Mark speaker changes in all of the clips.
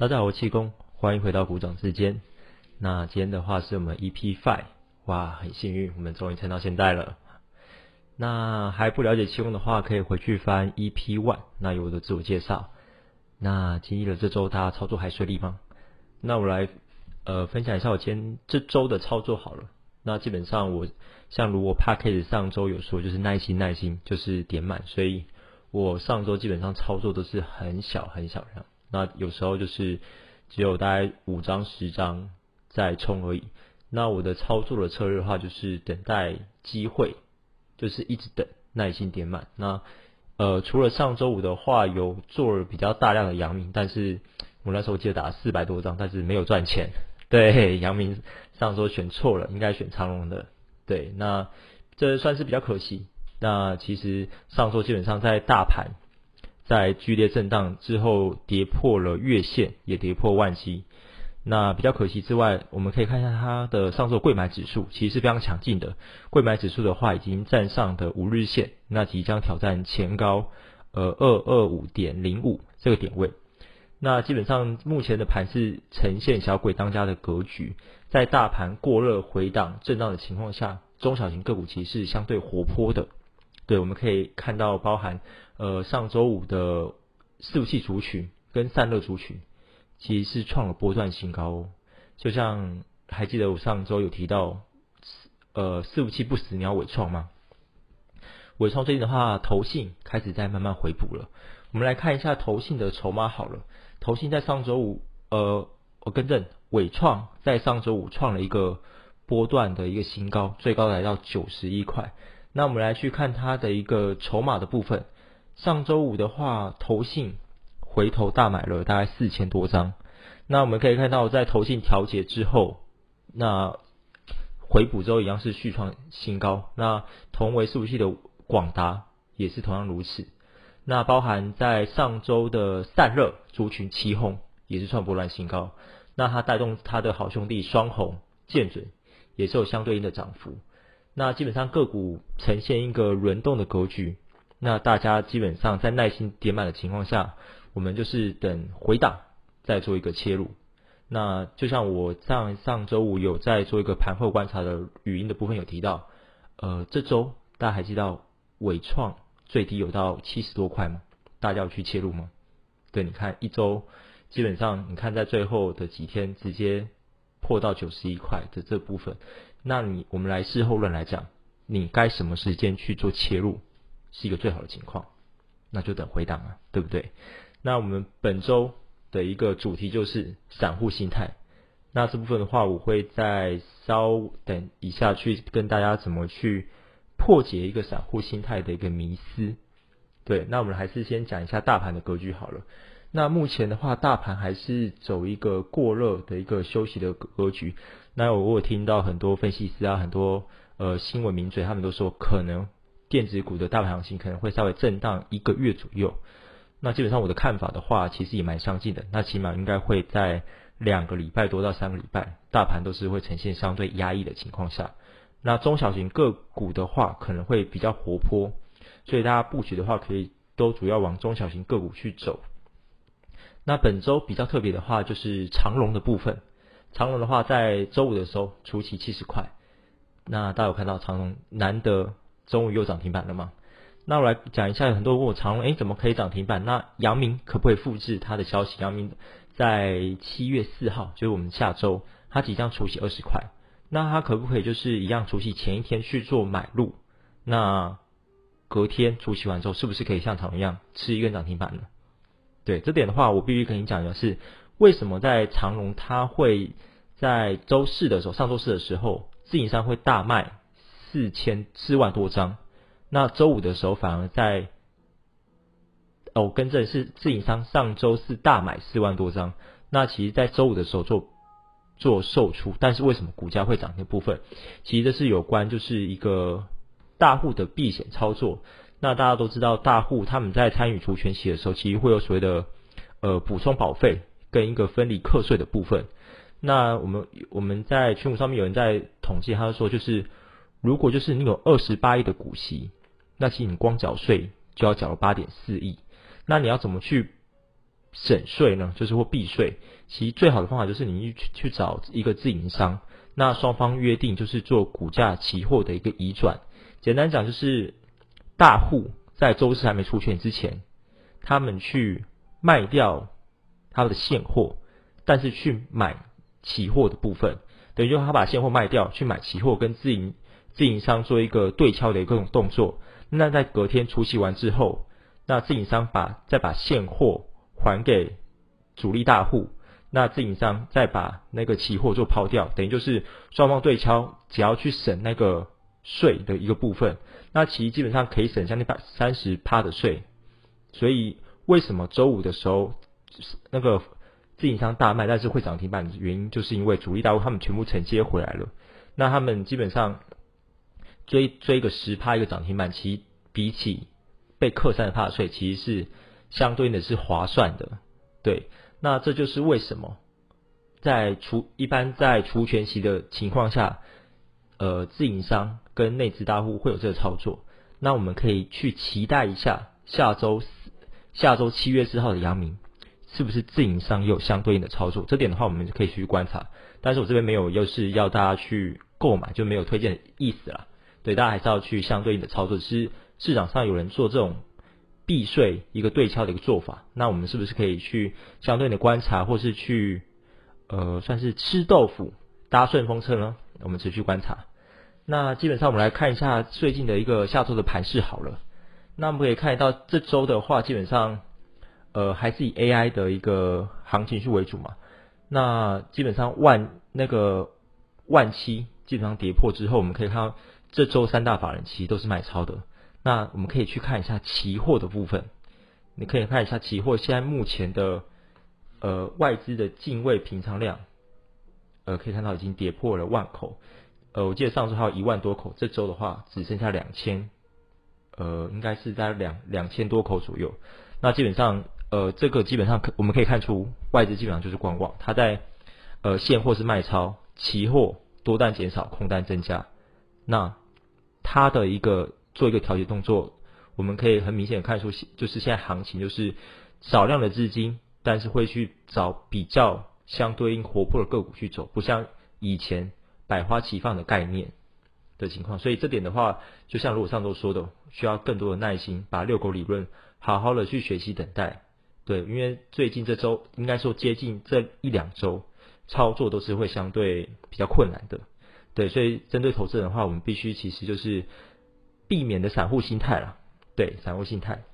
Speaker 1: 大家好，我气功，欢迎回到股掌之间。那今天的话是我们 EP Five，哇，很幸运，我们终于撑到现在了。那还不了解气功的话，可以回去翻 EP One，那有我的自我介绍。那经历了这周，大家操作还顺利吗？那我来呃分享一下我今天这周的操作好了。那基本上我像如果 p a c k a g e 上周有说就是耐心耐心就是点满，所以我上周基本上操作都是很小很小量。那有时候就是只有大概五张十张在冲而已。那我的操作的策略的话，就是等待机会，就是一直等，耐心点满。那呃，除了上周五的话有做了比较大量的阳明，但是我那时候记得打四百多张，但是没有赚钱。对，阳明上周选错了，应该选长龙的。对，那这算是比较可惜。那其实上周基本上在大盘。在剧烈震荡之后，跌破了月线，也跌破万七。那比较可惜之外，我们可以看一下它的上周贵买指数，其实是非常强劲的。贵买指数的话，已经站上的五日线，那即将挑战前高，呃，二二五点零五这个点位。那基本上目前的盘是呈现小鬼当家的格局，在大盘过热回档震荡的情况下，中小型个股其实是相对活泼的。对，我们可以看到包含呃上周五的四五器族群跟散热族群，其实是创了波段新高。就像还记得我上周有提到，呃四五器不死鸟尾创吗？尾创最近的话，投信开始在慢慢回补了。我们来看一下投信的筹码好了。投信在上周五，呃，我更正，尾创在上周五创了一个波段的一个新高，最高来到九十一块。那我们来去看它的一个筹码的部分。上周五的话，投信回头大买了大概四千多张。那我们可以看到，在投信调节之后，那回补之后一样是续创新高。那同为服系的广达也是同样如此。那包含在上周的散热族群七红也是创波段新高。那它带动它的好兄弟双红建准也是有相对应的涨幅。那基本上个股呈现一个轮动的格局，那大家基本上在耐心点满的情况下，我们就是等回档再做一个切入。那就像我上上周五有在做一个盘后观察的语音的部分有提到，呃，这周大家还记得伟创最低有到七十多块吗？大家要去切入吗？对，你看一周基本上你看在最后的几天直接破到九十一块的这部分。那你我们来事后论来讲，你该什么时间去做切入，是一个最好的情况，那就等回档啊，对不对？那我们本周的一个主题就是散户心态，那这部分的话，我会再稍等一下去跟大家怎么去破解一个散户心态的一个迷思。对，那我们还是先讲一下大盘的格局好了。那目前的话，大盘还是走一个过热的一个休息的格局。那我我听到很多分析师啊，很多呃新闻名嘴，他们都说可能电子股的大盘行情可能会稍微震荡一个月左右。那基本上我的看法的话，其实也蛮相近的。那起码应该会在两个礼拜多到三个礼拜，大盘都是会呈现相对压抑的情况下。那中小型个股的话，可能会比较活泼，所以大家布局的话，可以都主要往中小型个股去走。那本周比较特别的话，就是长龙的部分。长龙的话，在周五的时候，初期七十块。那大家有看到长龙难得中午又涨停板了吗？那我来讲一下，很多人问我长龙，哎，怎么可以涨停板？那阳明可不可以复制它的消息？阳明在七月四号，就是我们下周，它即将除息二十块。那它可不可以就是一样除息前一天去做买入？那隔天除息完之后，是不是可以像长龙一样吃一根涨停板呢？对这点的话，我必须跟你讲的是，为什么在长隆它会在周四的时候，上周四的时候，自营商会大卖四千四万多张，那周五的时候反而在，哦，更正是自营商上周四大买四万多张，那其实在周五的时候做做售出，但是为什么股价会涨的部分，其实这是有关就是一个大户的避险操作。那大家都知道，大户他们在参与除权息的时候，其实会有所谓的呃补充保费。跟一个分离课税的部分。那我们我们在群股上面有人在统计，他说就是如果就是你有二十八亿的股息，那其实你光缴税就要缴了八点四亿。那你要怎么去省税呢？就是或避税，其实最好的方法就是你去去找一个自营商，那双方约定就是做股价期货的一个移转。简单讲就是大户在周四还没出权之前，他们去卖掉他的现货，但是去买期货的部分，等于就他把现货卖掉去买期货，跟自营自营商做一个对敲的一个动作。那在隔天除息完之后，那自营商把再把现货还给主力大户，那自营商再把那个期货做抛掉，等于就是双方对敲，只要去省那个税的一个部分，那其实基本上可以省将近百三十趴的税。所以为什么周五的时候那个自营商大卖，但是会涨停板的原因，就是因为主力大户他们全部承接回来了，那他们基本上。追追个十趴一个涨停板，其比起被克三十趴的税，其实是相对应的是划算的。对，那这就是为什么在除一般在除权息的情况下，呃，自营商跟内资大户会有这个操作。那我们可以去期待一下下周下周七月四号的阳明，是不是自营商也有相对应的操作？这点的话，我们就可以去观察。但是我这边没有，又是要大家去购买，就没有推荐的意思了。对，大家还是要去相对应的操作。其实市场上有人做这种避税一个对敲的一个做法，那我们是不是可以去相对应的观察，或是去呃算是吃豆腐搭顺风车呢？我们持续观察。那基本上我们来看一下最近的一个下周的盘势好了。那我们可以看到这周的话，基本上呃还是以 AI 的一个行情去为主嘛。那基本上万那个万七基本上跌破之后，我们可以看到。这周三大法人其实都是买超的，那我们可以去看一下期货的部分。你可以看一下期货现在目前的呃外资的净位平仓量，呃可以看到已经跌破了万口，呃我记得上周还有一万多口，这周的话只剩下两千，呃应该是在两两千多口左右。那基本上呃这个基本上可我们可以看出外资基本上就是观望，它在呃现货是卖超，期货多单减少，空单增加。那它的一个做一个调节动作，我们可以很明显看出，就是现在行情就是少量的资金，但是会去找比较相对应活泼的个股去走，不像以前百花齐放的概念的情况。所以这点的话，就像如果上周说的，需要更多的耐心，把遛狗理论好好的去学习等待。对，因为最近这周应该说接近这一两周操作都是会相对比较困难的。对，所以针对投资人的话，我们必须其实就是避免的散户心态了。对，散户心态。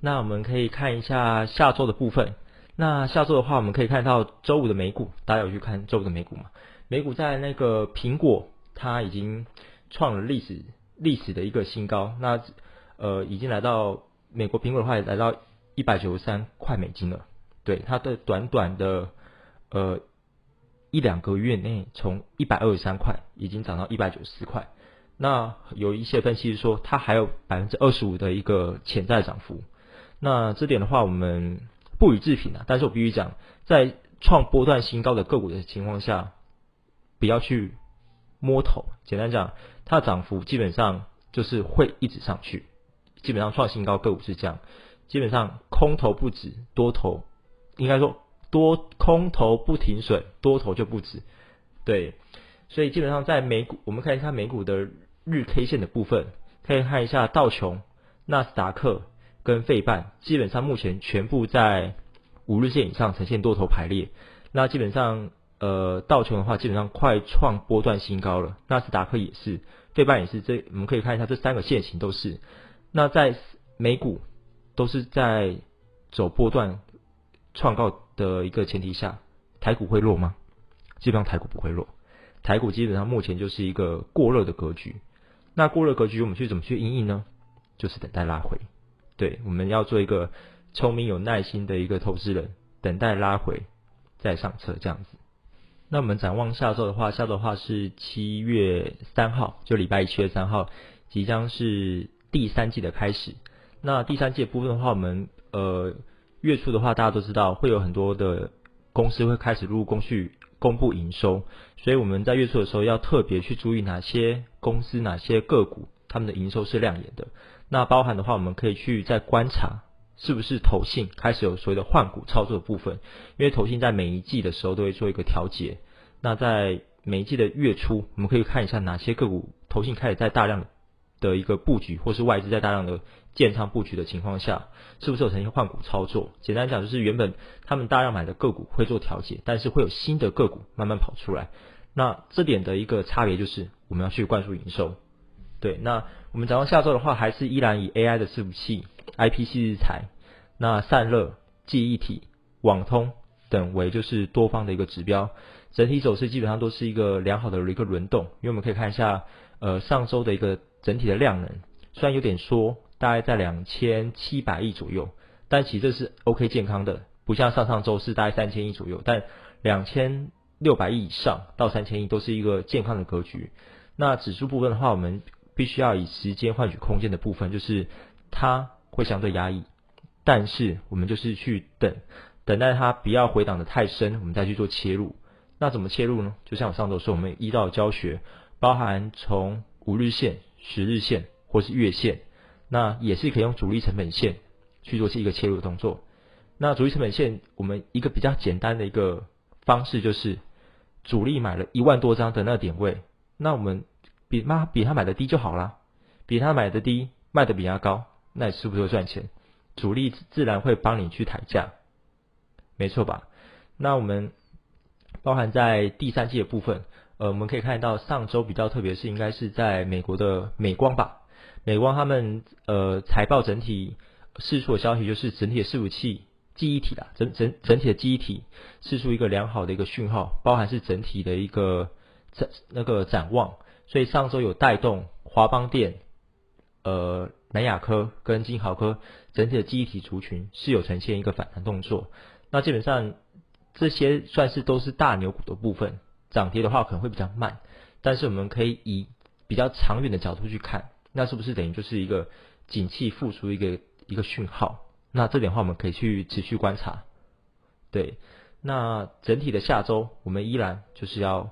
Speaker 1: 那我们可以看一下下周的部分。那下周的话，我们可以看到周五的美股，大家有去看周五的美股吗？美股在那个苹果，它已经创了历史历史的一个新高。那呃，已经来到美国苹果的话也，来到一百九十三块美金了。对，它的短短的呃。一两个月内，从一百二十三块已经涨到一百九十四块。那有一些分析是说，它还有百分之二十五的一个潜在涨幅。那这点的话，我们不予置评啊。但是我必须讲，在创波段新高的个股的情况下，不要去摸头。简单讲，它的涨幅基本上就是会一直上去。基本上创新高个股是这样，基本上空头不止，多头应该说。多空头不停损，多头就不止。对，所以基本上在美股，我们看一下美股的日 K 线的部分，可以看一下道琼、纳斯达克跟费半，基本上目前全部在五日线以上呈现多头排列。那基本上，呃，道琼的话，基本上快创波段新高了，纳斯达克也是，费半也是。这我们可以看一下这三个线型都是。那在美股都是在走波段创高。的一个前提下，台股会弱吗？基本上台股不会弱，台股基本上目前就是一个过热的格局。那过热格局我们去怎么去应应呢？就是等待拉回。对，我们要做一个聪明有耐心的一个投资人，等待拉回再上车这样子。那我们展望下周的话，下周的话是七月三号，就礼拜一七月三号，即将是第三季的开始。那第三季的部分的话，我们呃。月初的话，大家都知道会有很多的公司会开始入工序公布营收，所以我们在月初的时候要特别去注意哪些公司、哪些个股他们的营收是亮眼的。那包含的话，我们可以去再观察是不是投信开始有所谓的换股操作的部分？因为投信在每一季的时候都会做一个调节。那在每一季的月初，我们可以看一下哪些个股投信开始在大量的一个布局，或是外资在大量的建仓布局的情况下，是不是有呈现换股操作？简单讲，就是原本他们大量买的个股会做调节，但是会有新的个股慢慢跑出来。那这点的一个差别就是，我们要去灌输营收。对，那我们展望下周的话，还是依然以 AI 的伺服器、IPC 日材、那散热、记忆体、网通等为就是多方的一个指标。整体走势基本上都是一个良好的一个轮动，因为我们可以看一下，呃，上周的一个整体的量能，虽然有点缩，大概在两千七百亿左右，但其实这是 OK 健康的，不像上上周是大概三千亿左右，但两千六百亿以上到三千亿都是一个健康的格局。那指数部分的话，我们必须要以时间换取空间的部分，就是它会相对压抑，但是我们就是去等，等待它不要回档的太深，我们再去做切入。那怎么切入呢？就像我上周说，我们一到教学，包含从五日线、十日线或是月线，那也是可以用主力成本线去做是一个切入的动作。那主力成本线，我们一个比较简单的一个方式就是，主力买了一万多张的那个点位，那我们。比妈比他买的低就好了，比他买的低，卖的比他高，那你是不是会赚钱？主力自然会帮你去抬价，没错吧？那我们包含在第三季的部分，呃，我们可以看到上周比较特别是应该是在美国的美光吧，美光他们呃财报整体释出的消息就是整体的伺服器记忆体啦，整整整体的记忆体释出一个良好的一个讯号，包含是整体的一个展那个展望。所以上周有带动华邦电、呃南亚科跟金豪科整体的记忆体族群是有呈现一个反弹动作。那基本上这些算是都是大牛股的部分，涨跌的话可能会比较慢，但是我们可以以比较长远的角度去看，那是不是等于就是一个景气复苏一个一个讯号？那这点话我们可以去持续观察。对，那整体的下周我们依然就是要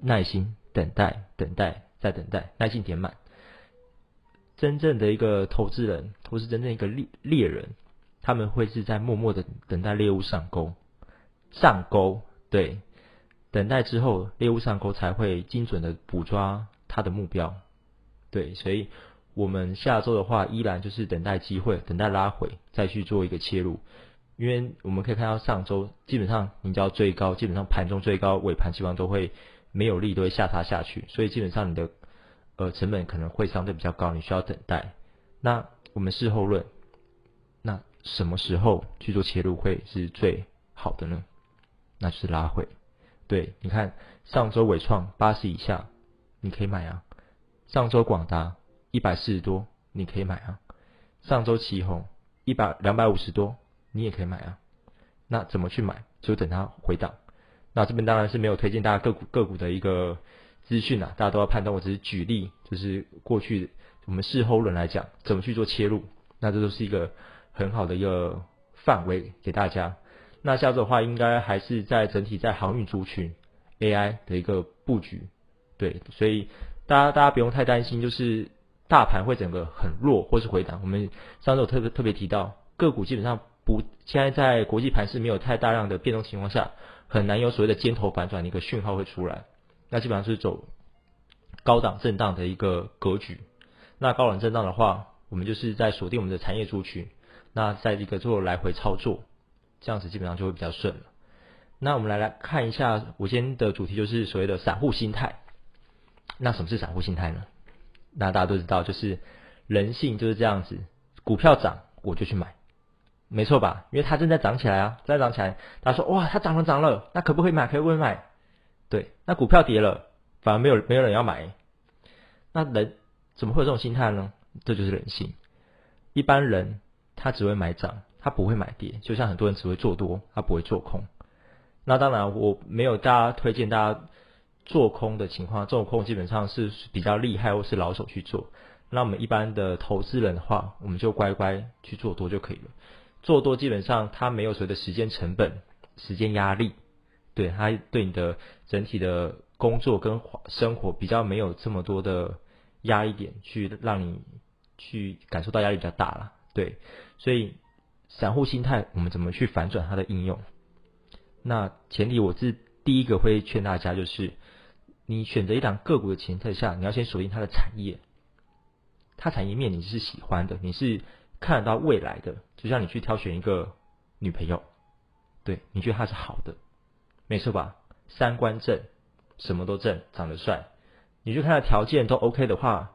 Speaker 1: 耐心。等待，等待，再等待，耐心填满。真正的一个投资人，或是真正一个猎猎人，他们会是在默默的等待猎物上钩，上钩，对，等待之后猎物上钩才会精准的捕抓它的目标，对，所以我们下周的话，依然就是等待机会，等待拉回，再去做一个切入。因为我们可以看到上周基本上你只要最高，基本上盘中最高，尾盘基本上都会。没有力都会下杀下去，所以基本上你的呃成本可能会相对比较高，你需要等待。那我们事后论，那什么时候去做切入会是最好的呢？那就是拉回。对，你看上周伟创八十以下，你可以买啊；上周广达一百四十多，你可以买啊；上周旗宏一百两百五十多，你也可以买啊。那怎么去买？就等它回档。那这边当然是没有推荐大家个股个股的一个资讯啊，大家都要判断。我只是举例，就是过去我们事后论来讲，怎么去做切入，那这都是一个很好的一个范围给大家。那下周的话，应该还是在整体在航运族群 AI 的一个布局，对，所以大家大家不用太担心，就是大盘会整个很弱或是回档。我们上周特别特别提到，个股基本上不现在在国际盘是没有太大量的变动情况下。很难有所谓的尖头反转的一个讯号会出来，那基本上是走高档震荡的一个格局。那高档震荡的话，我们就是在锁定我们的产业族群，那在一个做来回操作，这样子基本上就会比较顺了。那我们来来看一下，我今天的主题就是所谓的散户心态。那什么是散户心态呢？那大家都知道，就是人性就是这样子，股票涨我就去买。没错吧？因为它正在涨起来啊，在涨起来。他说：“哇，它涨了涨了，那可不可以买？可不可以买？”对，那股票跌了，反而没有没有人要买。那人怎么会有这种心态呢？这就是人性。一般人他只会买涨，他不会买跌。就像很多人只会做多，他不会做空。那当然，我没有大家推荐大家做空的情况，做空基本上是比较厉害或是老手去做。那我们一般的投资人的话，我们就乖乖去做多就可以了。做多基本上它没有所谓的时间成本、时间压力，对它对你的整体的工作跟生活比较没有这么多的压力点，去让你去感受到压力比较大了。对，所以散户心态我们怎么去反转它的应用？那前提我是第一个会劝大家，就是你选择一档个股的前提下，你要先锁定它的产业，它产业面你是喜欢的，你是看得到未来的，就像你去挑选一个女朋友，对你觉得她是好的，没错吧？三观正，什么都正，长得帅，你就看他条件都 OK 的话，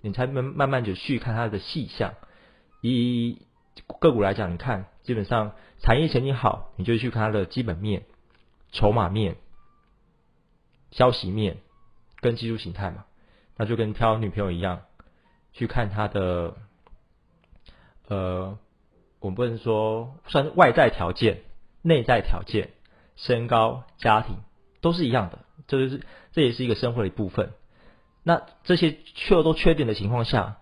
Speaker 1: 你才慢慢慢就去看他的细项。以个股来讲，你看基本上产业前景好，你就去看它的基本面、筹码面、消息面跟技术形态嘛。那就跟挑女朋友一样，去看它的呃，我们不能说算外在条件、内在条件，身高、家庭。都是一样的，这就是这也是一个生活的一部分。那这些确都缺点的情况下，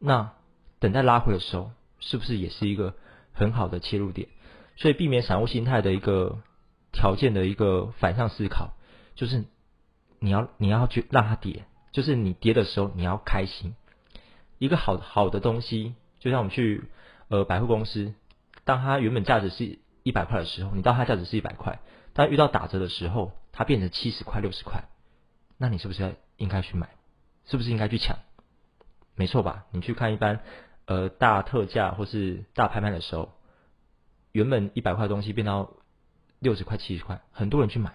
Speaker 1: 那等待拉回的时候，是不是也是一个很好的切入点？所以避免散户心态的一个条件的一个反向思考，就是你要你要去让它跌，就是你跌的时候你要开心。一个好好的东西，就像我们去呃百货公司，当它原本价值是一百块的时候，你到它价值是一百块，当遇到打折的时候。它变成七十块、六十块，那你是不是应该去买？是不是应该去抢？没错吧？你去看一般呃大特价或是大拍卖的时候，原本一百块的东西变到六十块、七十块，很多人去买。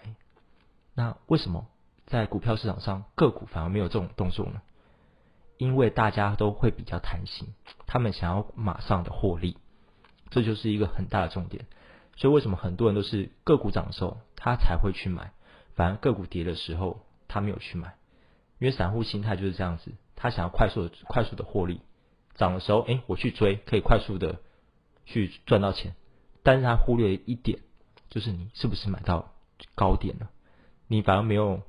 Speaker 1: 那为什么在股票市场上个股反而没有这种动作呢？因为大家都会比较贪心，他们想要马上的获利，这就是一个很大的重点。所以为什么很多人都是个股涨的时候，他才会去买？反而个股跌的时候，他没有去买，因为散户心态就是这样子，他想要快速的、快速的获利，涨的时候，哎，我去追，可以快速的去赚到钱，但是他忽略一点，就是你是不是买到高点了？你反而没有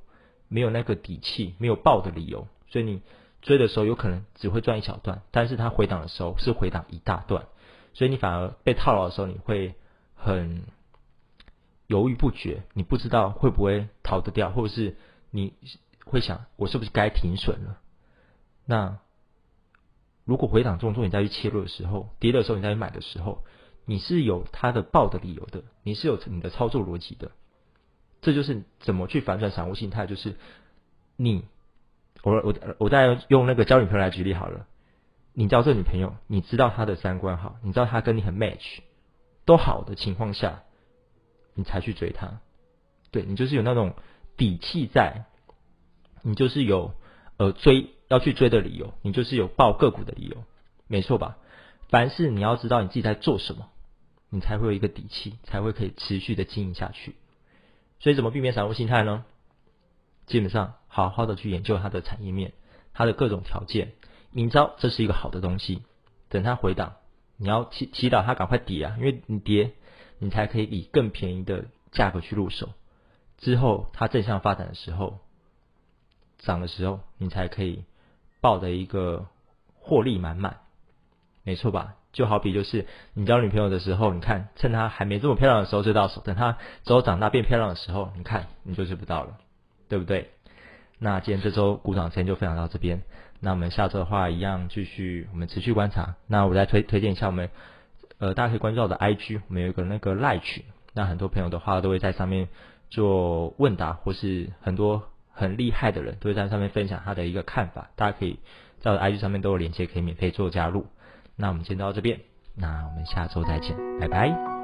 Speaker 1: 没有那个底气，没有爆的理由，所以你追的时候有可能只会赚一小段，但是它回档的时候是回档一大段，所以你反而被套牢的时候，你会很。犹豫不决，你不知道会不会逃得掉，或者是你会想，我是不是该停损了？那如果回档中做，你再去切入的时候，跌的时候你再去买的时候，你是有它的爆的理由的，你是有你的操作逻辑的。这就是怎么去反转散户心态，就是你，我我我再用那个交女朋友来举例好了，你交这女朋友，你知道她的三观好，你知道她跟你很 match，都好的情况下。你才去追她，对你就是有那种底气在，你就是有呃追要去追的理由，你就是有报个股的理由，没错吧？凡是你要知道你自己在做什么，你才会有一个底气，才会可以持续的经营下去。所以怎么避免散户心态呢？基本上好好的去研究它的产业面，它的各种条件，你知道这是一个好的东西，等它回档，你要祈祈祷它赶快跌啊，因为你跌。你才可以以更便宜的价格去入手，之后它正向发展的时候，涨的时候，你才可以抱的一个获利满满，没错吧？就好比就是你交女朋友的时候，你看趁她还没这么漂亮的时候追到手，等她之后长大变漂亮的时候，你看你就追不到了，对不对？那今天这周股涨先就分享到这边，那我们下周的话一样继续，我们持续观察。那我再推推荐一下我们。呃，大家可以关注到的 IG，我们有一个那个赖群，那很多朋友的话都会在上面做问答，或是很多很厉害的人都会在上面分享他的一个看法，大家可以在 IG 上面都有链接，可以免费做加入。那我们先到这边，那我们下周再见，拜拜。